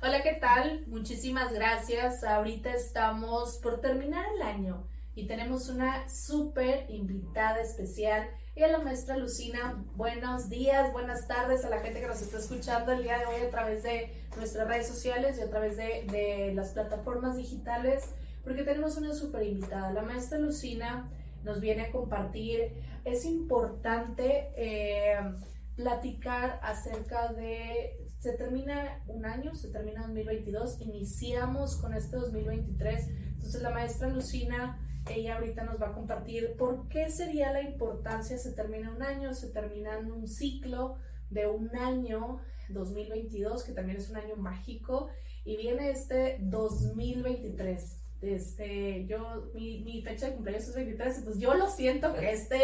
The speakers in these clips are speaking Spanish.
Hola, ¿qué tal? Muchísimas gracias. Ahorita estamos por terminar el año y tenemos una súper invitada especial. Y a la maestra Lucina, buenos días, buenas tardes a la gente que nos está escuchando el día de hoy a través de nuestras redes sociales y a través de, de las plataformas digitales, porque tenemos una súper invitada. La maestra Lucina nos viene a compartir. Es importante eh, platicar acerca de se termina un año, se termina 2022, iniciamos con este 2023. Entonces la maestra Lucina, ella ahorita nos va a compartir por qué sería la importancia, se termina un año, se termina un ciclo de un año, 2022, que también es un año mágico, y viene este 2023. Este, yo, mi, mi fecha de cumpleaños es 23, entonces yo lo siento que este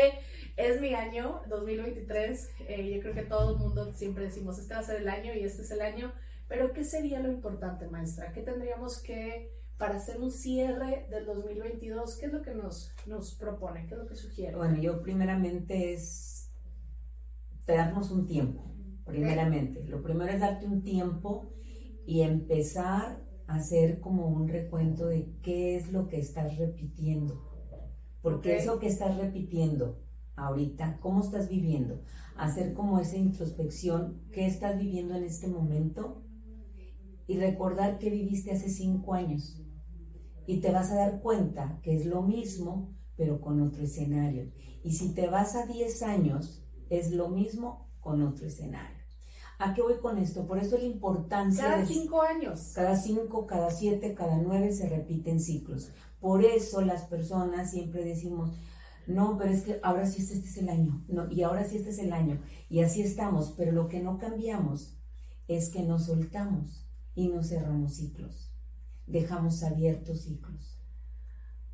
es mi año 2023. Eh, yo creo que todo el mundo siempre decimos, este va a ser el año y este es el año. Pero, ¿qué sería lo importante, maestra? ¿Qué tendríamos que, para hacer un cierre del 2022, qué es lo que nos, nos propone? ¿Qué es lo que sugiere? Bueno, yo primeramente es darnos un tiempo, primeramente. Lo primero es darte un tiempo y empezar hacer como un recuento de qué es lo que estás repitiendo. Porque eso que estás repitiendo ahorita, cómo estás viviendo, hacer como esa introspección, qué estás viviendo en este momento y recordar qué viviste hace cinco años. Y te vas a dar cuenta que es lo mismo, pero con otro escenario. Y si te vas a 10 años, es lo mismo con otro escenario. ¿A qué voy con esto? Por eso la importancia. Cada cinco años. Cada cinco, cada siete, cada nueve se repiten ciclos. Por eso las personas siempre decimos, no, pero es que ahora sí este, es el año, no, y ahora sí este es el año, y así estamos, pero lo que no cambiamos es que nos soltamos y no cerramos ciclos, dejamos abiertos ciclos.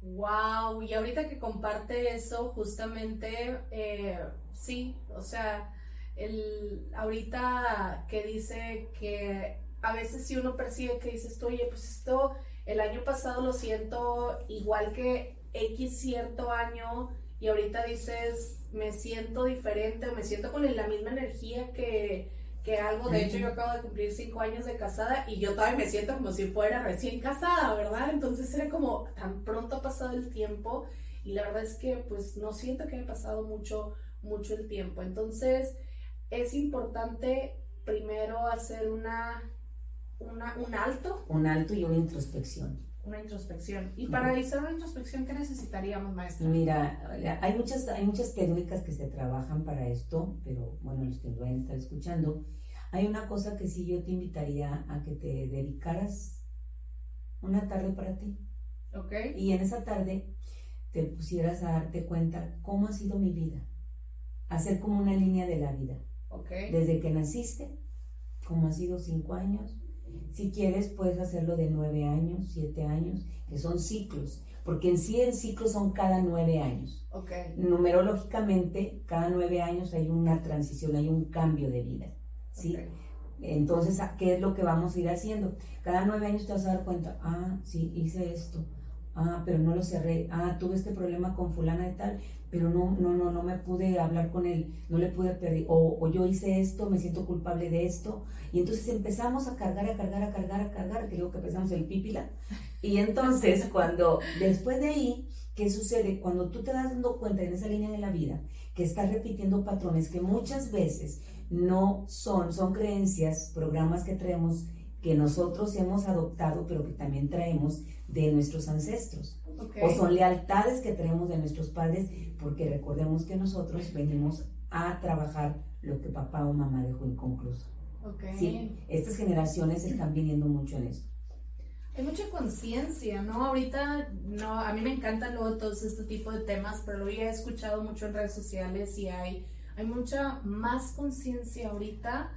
Wow, y ahorita que comparte eso, justamente, eh, sí, o sea, el, ahorita que dice que a veces si uno percibe que dices, oye, pues esto, el año pasado lo siento igual que X cierto año y ahorita dices, me siento diferente o me siento con la misma energía que, que algo. De hecho, yo acabo de cumplir cinco años de casada y yo todavía me siento como si fuera recién casada, ¿verdad? Entonces era como tan pronto ha pasado el tiempo y la verdad es que pues no siento que haya pasado mucho, mucho el tiempo. Entonces es importante primero hacer una, una un alto. Un alto y una introspección una introspección. Y para realizar una introspección, ¿qué necesitaríamos, maestra? Mira, hay muchas, hay muchas técnicas que se trabajan para esto, pero bueno, los que lo vayan a estar escuchando, hay una cosa que sí yo te invitaría a que te dedicaras una tarde para ti. Ok. Y en esa tarde te pusieras a darte cuenta cómo ha sido mi vida. Hacer como una línea de la vida. Desde que naciste, cómo ha sido cinco años, si quieres, puedes hacerlo de nueve años, siete años, que son ciclos, porque en sí el ciclo son cada nueve años. Okay. Numerológicamente, cada nueve años hay una transición, hay un cambio de vida. ¿sí? Entonces, ¿qué es lo que vamos a ir haciendo? Cada nueve años te vas a dar cuenta, ah, sí, hice esto, ah, pero no lo cerré, ah, tuve este problema con fulana y tal, pero no, no, no, no me pude hablar con él, no le pude pedir, o, o, yo hice esto, me siento culpable de esto, y entonces empezamos a cargar, a cargar, a cargar, a cargar, creo que empezamos el pípila, y entonces cuando, después de ahí, ¿qué sucede? Cuando tú te das dando cuenta en esa línea de la vida, que estás repitiendo patrones que muchas veces no son, son creencias, programas que traemos, que nosotros hemos adoptado, pero que también traemos de nuestros ancestros. O son lealtades que tenemos de nuestros padres, porque recordemos que nosotros venimos a trabajar lo que papá o mamá dejó inconcluso. Sí, estas generaciones están viniendo mucho en esto. Hay mucha conciencia, ¿no? Ahorita, no, a mí me encantan luego todos este tipo de temas, pero lo he escuchado mucho en redes sociales y hay, hay mucha más conciencia ahorita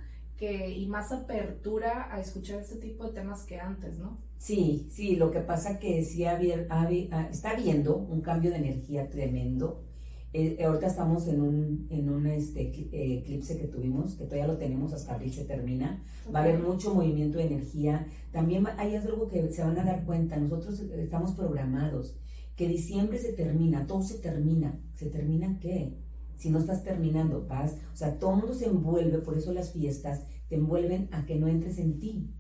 que, y más apertura a escuchar este tipo de temas que antes, ¿no? Sí, sí, lo que pasa que sí está habiendo un cambio de energía tremendo. Eh, ahorita estamos en un, en un este, eh, eclipse que tuvimos, que todavía lo tenemos hasta abril se termina. Va a haber mucho movimiento de energía. También hay algo que se van a dar cuenta, nosotros estamos programados, que diciembre se termina, todo se termina. ¿Se termina qué? Si no estás terminando, vas, o sea, todo el mundo se envuelve, por eso las fiestas te envuelven a que no entres en ti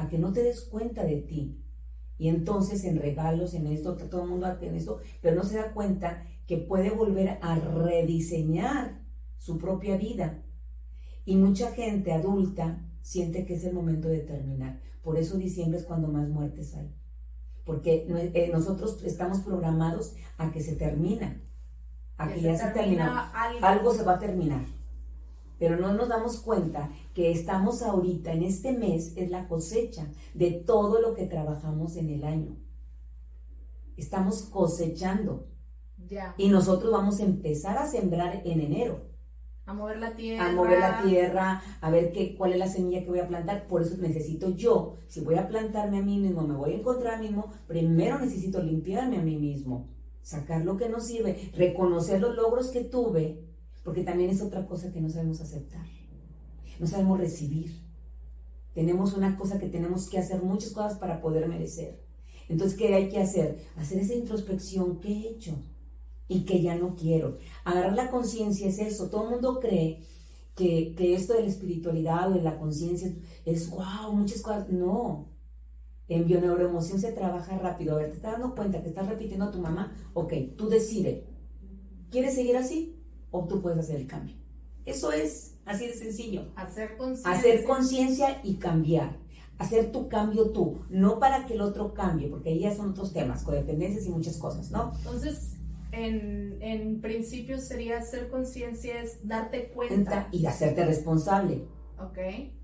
a que no te des cuenta de ti. Y entonces en regalos, en esto, todo el mundo hace esto, pero no se da cuenta que puede volver a rediseñar su propia vida. Y mucha gente adulta siente que es el momento de terminar. Por eso diciembre es cuando más muertes hay. Porque eh, nosotros estamos programados a que se termina, a que, ya se termina. algo se va a terminar pero no nos damos cuenta que estamos ahorita, en este mes, es la cosecha de todo lo que trabajamos en el año. Estamos cosechando. Ya. Y nosotros vamos a empezar a sembrar en enero. A mover la tierra. A mover la tierra, a ver qué, cuál es la semilla que voy a plantar. Por eso necesito yo, si voy a plantarme a mí mismo, me voy a encontrar a mí mismo, primero necesito limpiarme a mí mismo, sacar lo que no sirve, reconocer los logros que tuve porque también es otra cosa que no sabemos aceptar. No sabemos recibir. Tenemos una cosa que tenemos que hacer muchas cosas para poder merecer. Entonces, ¿qué hay que hacer? Hacer esa introspección, ¿qué he hecho? Y que ya no quiero. Agarrar la conciencia es eso. Todo el mundo cree que, que esto de la espiritualidad o de la conciencia es, wow, muchas cosas. No. En bioneuroemoción se trabaja rápido. A ver, te estás dando cuenta que estás repitiendo a tu mamá. Ok, tú decides. ¿Quieres seguir así? O tú puedes hacer el cambio. Eso es así de sencillo. Hacer conciencia. Hacer conciencia y cambiar. Hacer tu cambio tú, no para que el otro cambie, porque ahí ya son otros temas, codependencias y muchas cosas, ¿no? Entonces, en, en principio sería hacer conciencia, es darte cuenta. Y hacerte responsable. Ok.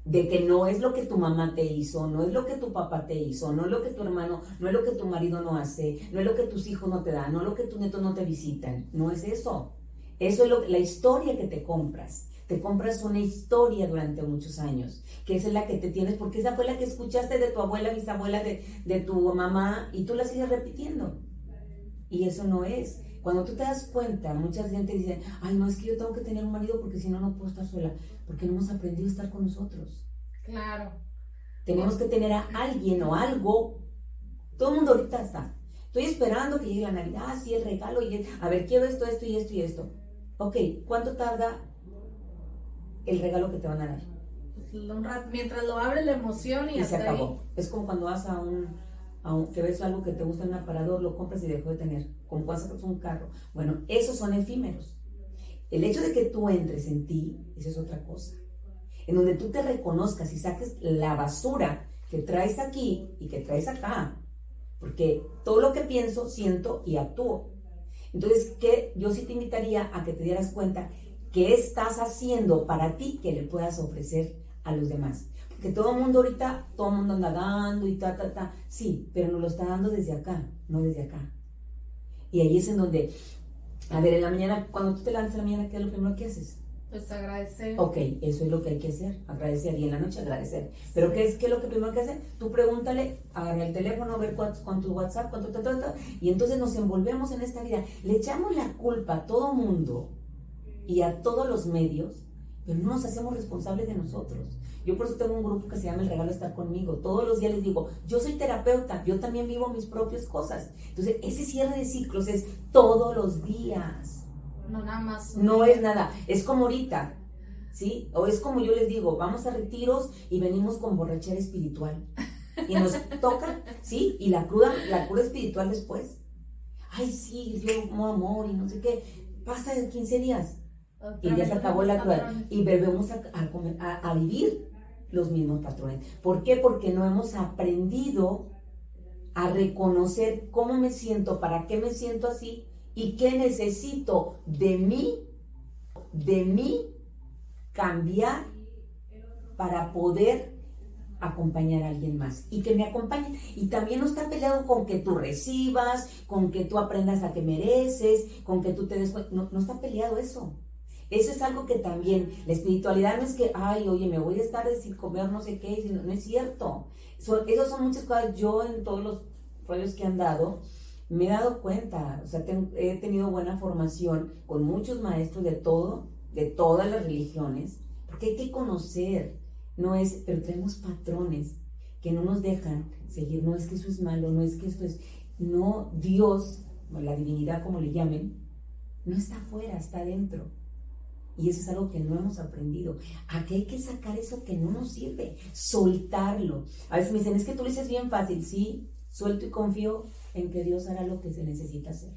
De que no es lo que tu mamá te hizo, no es lo que tu papá te hizo, no es lo que tu hermano, no es lo que tu marido no hace, no es lo que tus hijos no te dan, no es lo que tus nietos no te visitan. No es eso. Eso es lo, la historia que te compras. Te compras una historia durante muchos años, que esa es la que te tienes, porque esa fue la que escuchaste de tu abuela, bisabuela, de, de tu mamá, y tú la sigues repitiendo. Y eso no es. Cuando tú te das cuenta, mucha gente dice, ay, no, es que yo tengo que tener un marido porque si no, no puedo estar sola, porque no hemos aprendido a estar con nosotros. Claro. Tenemos que tener a alguien o algo. Todo el mundo ahorita está. Estoy esperando que llegue la Navidad, sí, el regalo, y a ver, quiero esto, esto y esto y esto. Ok, ¿cuánto tarda el regalo que te van a dar? Pues, mientras lo abre la emoción y, se acabó. Es como cuando vas a un, a que ves algo que te gusta en un aparador, lo compras y dejó de tener. Como cuando sacas un carro. Bueno, esos son efímeros. El hecho de que tú entres en ti, esa es otra cosa. En donde tú te reconozcas y saques la basura que traes aquí y que traes acá. Porque todo lo que pienso, siento y actúo. Entonces, que yo sí te invitaría a que te dieras cuenta qué estás haciendo para ti que le puedas ofrecer a los demás. Porque todo el mundo ahorita, todo el mundo anda dando y ta, ta, ta. Sí, pero nos lo está dando desde acá, no desde acá. Y ahí es en donde, a ver, en la mañana, cuando tú te lanzas en la mañana, ¿qué es lo primero que haces? Pues agradecer. Ok, eso es lo que hay que hacer, agradecer. Y en la noche agradecer. Pero ¿qué es, qué es lo que primero que hacer? Tú pregúntale, agarra el teléfono, ver cuánto, con tu WhatsApp, cuánto, ta, y entonces nos envolvemos en esta vida. Le echamos la culpa a todo mundo y a todos los medios, pero no nos hacemos responsables de nosotros. Yo por eso tengo un grupo que se llama El Regalo Estar Conmigo. Todos los días les digo, yo soy terapeuta, yo también vivo mis propias cosas. Entonces, ese cierre de ciclos es todos los días no, nada más. No es nada. Es como ahorita, ¿sí? O es como yo les digo, vamos a retiros y venimos con borrachera espiritual. Y nos toca, ¿sí? Y la cruda, la cura espiritual después. Ay, sí, yo amor y no sé qué. Pasa en 15 días. y ya se acabó la cruda. Y volvemos a, a, a vivir los mismos patrones. ¿Por qué? Porque no hemos aprendido a reconocer cómo me siento, para qué me siento así y qué necesito de mí, de mí cambiar para poder acompañar a alguien más y que me acompañe. Y también no está peleado con que tú recibas, con que tú aprendas a que mereces, con que tú te des no, no está peleado eso. Eso es algo que también, la espiritualidad no es que, ay, oye, me voy a estar sin comer no sé qué, no, es cierto. Son, esas son muchas cosas. Yo en todos los rollos que han dado, me he dado cuenta, o sea, he tenido buena formación con muchos maestros de todo, de todas las religiones, porque hay que conocer, no es, pero tenemos patrones que no nos dejan seguir, no es que eso es malo, no es que esto es, no, Dios, la divinidad como le llamen, no está afuera, está adentro. Y eso es algo que no hemos aprendido. Aquí hay que sacar eso que no nos sirve, soltarlo. A veces me dicen, es que tú lo dices bien fácil. Sí, suelto y confío en que Dios hará lo que se necesita hacer.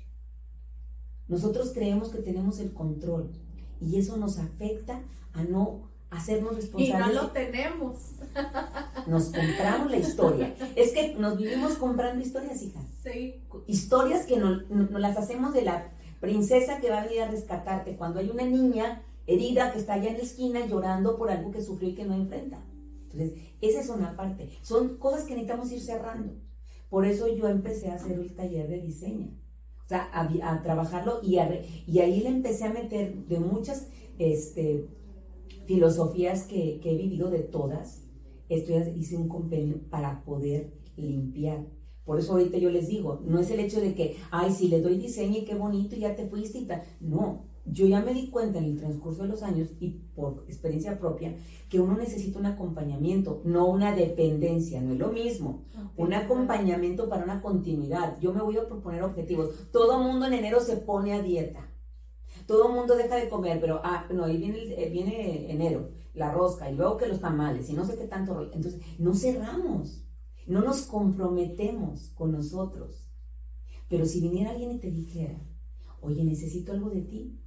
Nosotros creemos que tenemos el control y eso nos afecta a no hacernos responsables. Y no lo tenemos. Nos compramos la historia. Es que nos vivimos comprando historias, hija. Sí. Historias que nos, las hacemos de la princesa que va a venir a rescatarte cuando hay una niña herida que está allá en la esquina llorando por algo que sufrió y que no enfrenta. Entonces, esa es una parte. Son cosas que necesitamos ir cerrando. Por eso yo empecé a hacer el taller de diseño. O sea, a, trabajarlo y, y ahí le empecé a meter de muchas este, filosofías que, he vivido de todas, esto hice un convenio para poder limpiar. Por eso ahorita yo les digo, no es el hecho de que, ay, si le doy diseño y qué bonito ya te fuiste y tal. No, yo ya me di cuenta en el transcurso de los años y por experiencia propia que uno necesita un acompañamiento, no una dependencia, no es lo mismo. Un acompañamiento para una continuidad. Yo me voy a proponer objetivos. Todo mundo en enero se pone a dieta todo mundo deja de comer, pero, ah, no, ahí viene, eh, viene enero, la rosca, y luego que los tamales, y no sé qué tanto Entonces, no cerramos, no nos comprometemos con nosotros. Pero si viniera alguien y te dijera, oye, necesito algo de ti,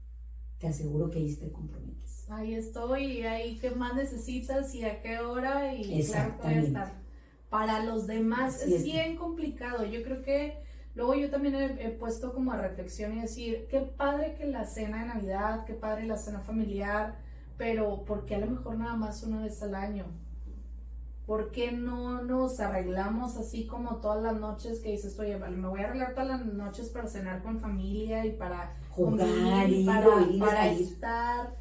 te aseguro que ahí te comprometes. Ahí estoy, y ahí qué más necesitas y a qué hora, y claro que voy a estar. Para los demás es bien complicado. Yo creo que Luego yo también he, puesto como a reflexión y decir, qué padre que la cena de Navidad, qué padre la cena familiar, pero ¿por qué a lo mejor nada más una vez al año? ¿Por qué no nos arreglamos así como todas las noches que dices, oye, vale, me voy a arreglar todas las noches para cenar con familia y para jugar y para, para estar?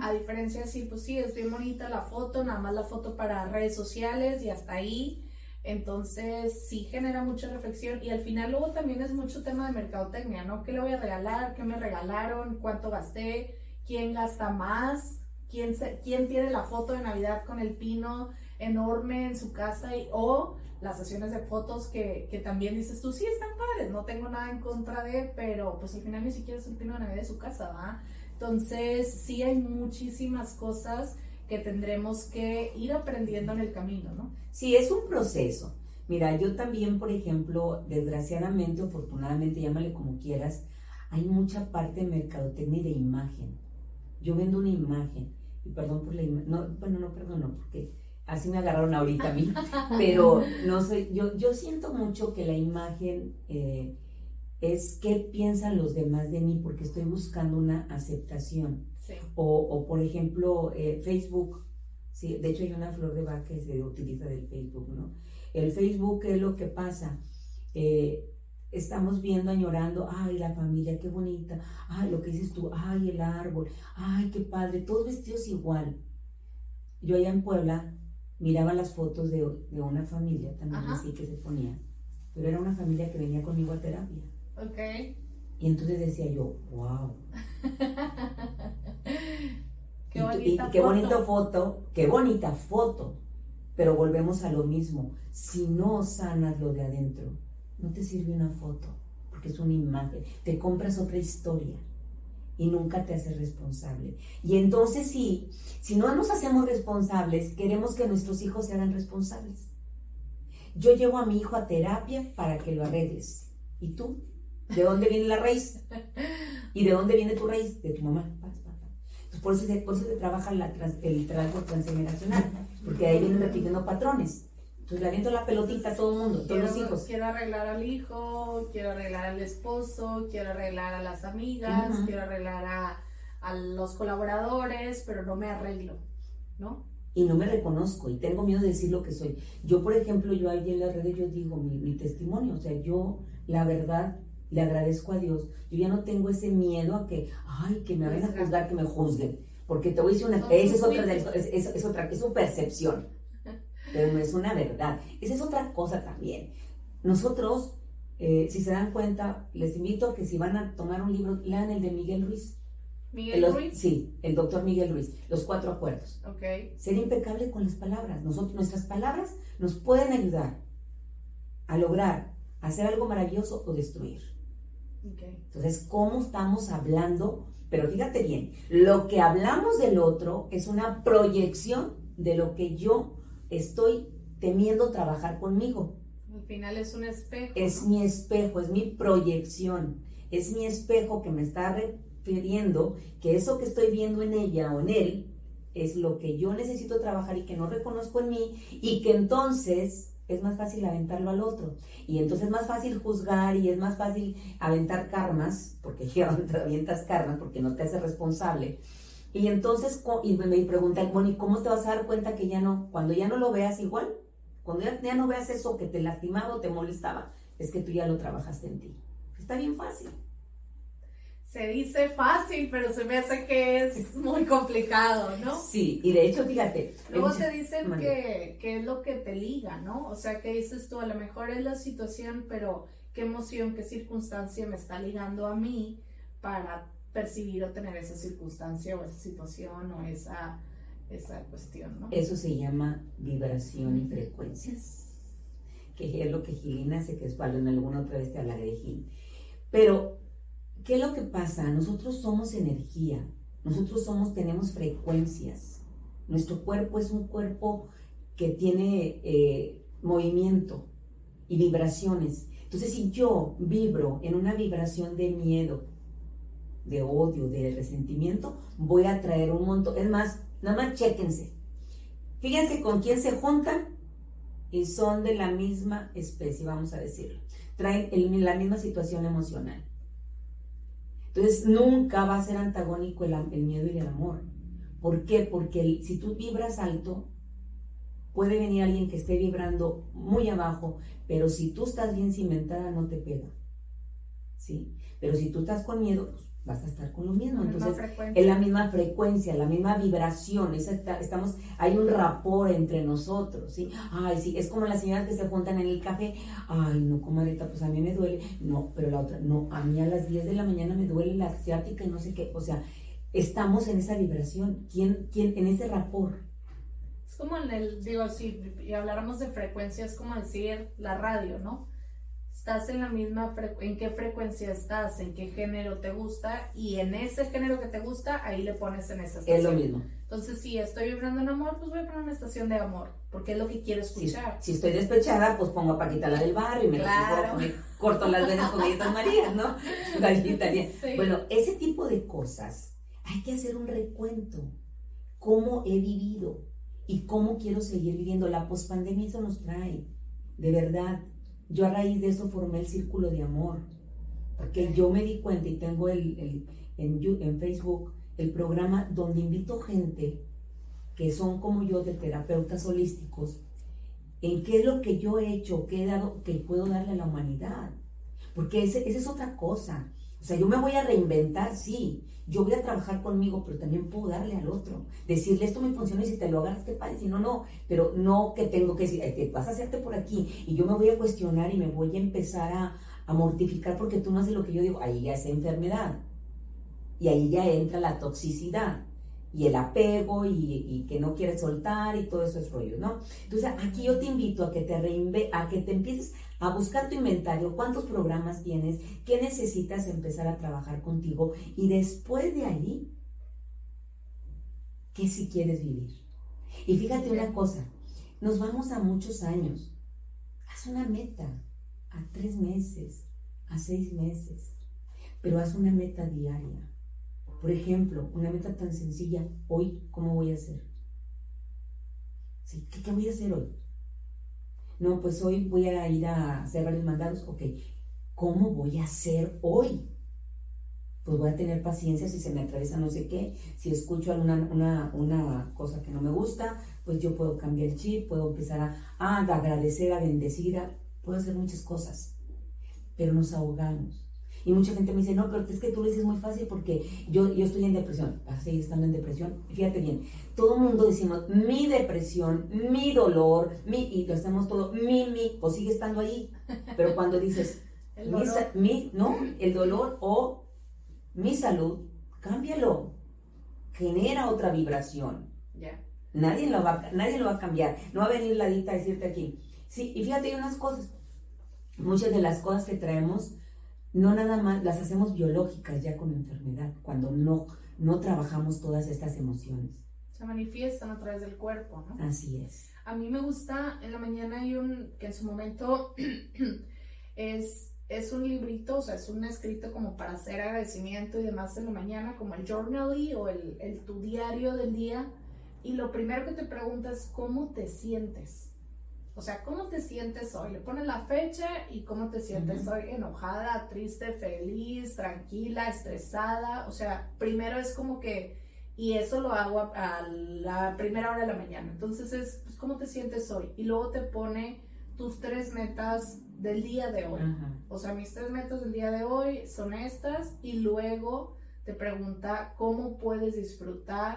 A diferencia de sí, pues sí, es bien bonita la foto, nada más la foto para redes sociales y hasta ahí entonces sí genera mucha reflexión y al final luego también es mucho tema de mercadotecnia, ¿no? ¿Qué le voy a regalar? ¿Qué me regalaron? ¿Cuánto gasté? ¿Quién gasta más? ¿Quién, quién tiene la foto de Navidad con el pino enorme en su casa? Y, o las sesiones de fotos que, que, también dices tú, sí, están padres, no tengo nada en contra de, pero pues al final ni siquiera es un pino de Navidad de su casa, ¿va? Entonces sí hay muchísimas cosas que tendremos que ir aprendiendo en el camino, ¿no? Sí, es un proceso. Mira, yo también, por ejemplo, desgraciadamente, afortunadamente, llámale como quieras, hay mucha parte de mercadotecnia y de imagen. Yo vendo una imagen, y perdón por la imagen, no, bueno, no, perdón, no, porque así me agarraron ahorita a mí, pero no sé, yo, yo siento mucho que la imagen eh, es qué piensan los demás de mí, porque estoy buscando una aceptación. O, por ejemplo, eh, Facebook, ¿sí? de hecho hay una flor de vaca que se utiliza del Facebook, ¿no? El Facebook es lo que pasa. Eh, estamos viendo, añorando, ay, la familia, qué bonita, ay, lo que dices tú, ay, el árbol, ay, qué padre, todos vestidos igual. Yo allá en Puebla miraba las fotos de, una familia también así que se ponía, pero era una familia que venía conmigo a terapia. Ok. Y entonces decía yo, wow. qué bonita, qué bonita foto, qué bonita foto. Pero volvemos a lo mismo. Si no sanas lo de adentro, no te sirve una foto, porque es una imagen. Te compras otra historia y nunca te haces responsable. Y entonces si, si no nos hacemos responsables, queremos que nuestros hijos se hagan responsables. Yo llevo a mi hijo a terapia para que lo arregles. ¿Y tú? ¿De dónde viene la raíz? ¿Y de dónde viene tu raíz? De tu mamá. Entonces, por eso se, por eso se trabaja la el trabajo transgeneracional, porque ahí vienen repitiendo patrones. Entonces le aviento la pelotita a todo el mundo, todos los hijos. Quiero arreglar al hijo, quiero arreglar al esposo, quiero arreglar a las amigas, quiero arreglar a, a, los colaboradores, pero no me arreglo, ¿no? Y no me reconozco y tengo miedo de decir lo que soy. Yo, por ejemplo, yo ahí en las redes yo digo mi, mi testimonio, o sea, yo, la verdad, le agradezco a Dios. Yo ya no tengo ese miedo a que, ay, que me vayan a juzgar, que me juzguen. Porque te voy a decir una, esa es otra, es, es, otra, es su percepción, pero no es una verdad. Esa es otra cosa también. Nosotros, eh, si se dan cuenta, les invito a que si van a tomar un libro, lean el de Miguel Ruiz. ¿Miguel Ruiz? Sí, el doctor Miguel Ruiz, Los Cuatro Acuerdos. Ok. Ser impecable con las palabras. Nosotros, nuestras palabras nos pueden ayudar a lograr hacer algo maravilloso o destruir. Entonces, ¿cómo estamos hablando? Pero fíjate bien, lo que hablamos del otro es una proyección de lo que yo estoy temiendo trabajar conmigo. Al final es un espejo. Es mi espejo, es mi proyección, es mi espejo que me está refiriendo que eso que estoy viendo en ella o en él es lo que yo necesito trabajar y que no reconozco en mí y que entonces es más fácil aventarlo al otro. Y entonces es más fácil juzgar y es más fácil aventar karmas, porque ya te avientas karmas porque no te hace responsable. Y entonces, y me preguntan, bueno, ¿y cómo te vas a dar cuenta que ya no, cuando ya no lo veas igual, cuando ya, ya no veas eso que te lastimaba o te molestaba, es que tú ya lo trabajaste en ti. Está bien fácil se dice fácil, pero se me hace que es muy complicado, ¿no? Sí, y de hecho, fíjate. Luego te dicen que, que, es lo que te liga, ¿no? O sea, que dices tú, a lo mejor es la situación, pero qué emoción, qué circunstancia me está ligando a mí para percibir o tener esa circunstancia o esa situación o esa, esa cuestión, ¿no? Eso se llama vibración y frecuencias, que es lo que Gilina hace, que es cuando en alguna otra vez te hablaré de Gil. Pero ¿Qué es lo que pasa? Nosotros somos energía, nosotros somos, tenemos frecuencias. Nuestro cuerpo es un cuerpo que tiene eh, movimiento y vibraciones. Entonces, si yo vibro en una vibración de miedo, de odio, de resentimiento, voy a traer un montón. Es más, nada más chéquense. Fíjense con quién se juntan y son de la misma especie, vamos a decirlo. Traen la misma situación emocional. Entonces nunca va a ser antagónico el, miedo y el amor. ¿Por qué? Porque si tú vibras alto, puede venir alguien que esté vibrando muy abajo, pero si tú estás bien cimentada no te pega. ¿Sí? Pero si tú estás con miedo, pues vas a estar con lo mismo. Entonces, es la misma frecuencia, la misma vibración. estamos, hay un rapor entre nosotros, ¿sí? Ay, sí, es como las señoras que se juntan en el café. Ay, no, comadrita, pues a mí me duele. No, pero la otra, no, a mí a las 10 de la mañana me duele la asiática y no sé qué. O sea, estamos en esa vibración, ¿quién, quién, en ese rapor? Es como en el, digo, si habláramos de frecuencia, es como decir la radio, ¿no? Estás en la misma, en qué frecuencia estás, en qué género te gusta y en ese género que te gusta, ahí le pones en esa estación. Es lo mismo. Entonces, si estoy vibrando en amor, pues voy a poner una estación de amor, porque es lo que quiero escuchar. Si, estoy despechada, pues pongo a Paquita la del barrio y me, corto las venas con galletas María, ¿no? Bueno, ese tipo de cosas, hay que hacer un recuento. ¿Cómo he vivido? ¿Y cómo quiero seguir viviendo? La pospandemia eso nos trae, de verdad yo a raíz de eso formé el círculo de amor, porque yo me di cuenta y tengo el, en, en Facebook el programa donde invito gente que son como yo de terapeutas holísticos, en qué es lo que yo he hecho, qué he dado, que puedo darle a la humanidad. Porque esa es otra cosa. O sea, yo me voy a reinventar, sí. Yo voy a trabajar conmigo, pero también puedo darle al otro. Decirle, esto me funciona y si te lo hagas, te padre. Si no, no. Pero no que tengo que decir, te vas a hacerte por aquí. Y yo me voy a cuestionar y me voy a empezar a, a mortificar porque tú no haces lo que yo digo. Ahí ya es enfermedad. Y ahí ya entra la toxicidad y el apego y, que no quieres soltar y todo esos rollos, ¿no? Entonces, aquí yo te invito a que te reinve a que te empieces a buscar tu inventario, cuántos programas tienes, qué necesitas empezar a trabajar contigo y después de ahí, qué si quieres vivir. Y fíjate una cosa, nos vamos a muchos años. Haz una meta a tres meses, a seis meses, pero haz una meta diaria. Por ejemplo, una meta tan sencilla, hoy, ¿cómo voy a hacer? ¿Sí? ¿Qué, voy a hacer hoy? No, pues hoy voy a ir a hacer varios mandados. Ok, ¿cómo voy a hacer hoy? Pues voy a tener paciencia si se me atraviesa no sé qué, si escucho alguna una, una cosa que no me gusta, pues yo puedo cambiar el chip, puedo empezar a, a agradecer, a bendecir, puedo hacer muchas cosas, pero nos ahogamos. Y mucha gente me dice, no, pero es que tú lo dices muy fácil porque yo, yo estoy en depresión. ¿Vas a seguir estando en depresión? Fíjate bien, todo el mundo decimos, mi depresión, mi dolor, mi, y lo hacemos todo, mi, mi, o sigue estando ahí. Pero cuando dices, mi, no, el dolor o mi salud, cámbialo. Genera otra vibración. Nadie lo, va, nadie lo va a cambiar. No va a venir la dita a decirte aquí. Sí, y fíjate unas cosas. Muchas de las cosas que traemos no nada más, las hacemos biológicas ya con enfermedad, cuando no, no trabajamos todas estas emociones. Se manifiestan a través del cuerpo, ¿no? Así es. A mí me gusta, en la mañana hay un, que en su momento es, es un librito, o sea, es un escrito como para hacer agradecimiento y demás en la mañana, como el journaly o el, el tu diario del día. Y lo primero que te preguntas, ¿cómo te sientes? O sea, ¿cómo te sientes hoy? Le pones la fecha y cómo te sientes hoy, enojada, triste, feliz, tranquila, estresada. O sea, primero es como que, y eso lo hago a, la primera hora de la mañana. Entonces es, pues, ¿cómo te sientes hoy? Y luego te pone tus tres metas del día de hoy. O sea, mis tres metas del día de hoy son estas y luego te pregunta cómo puedes disfrutar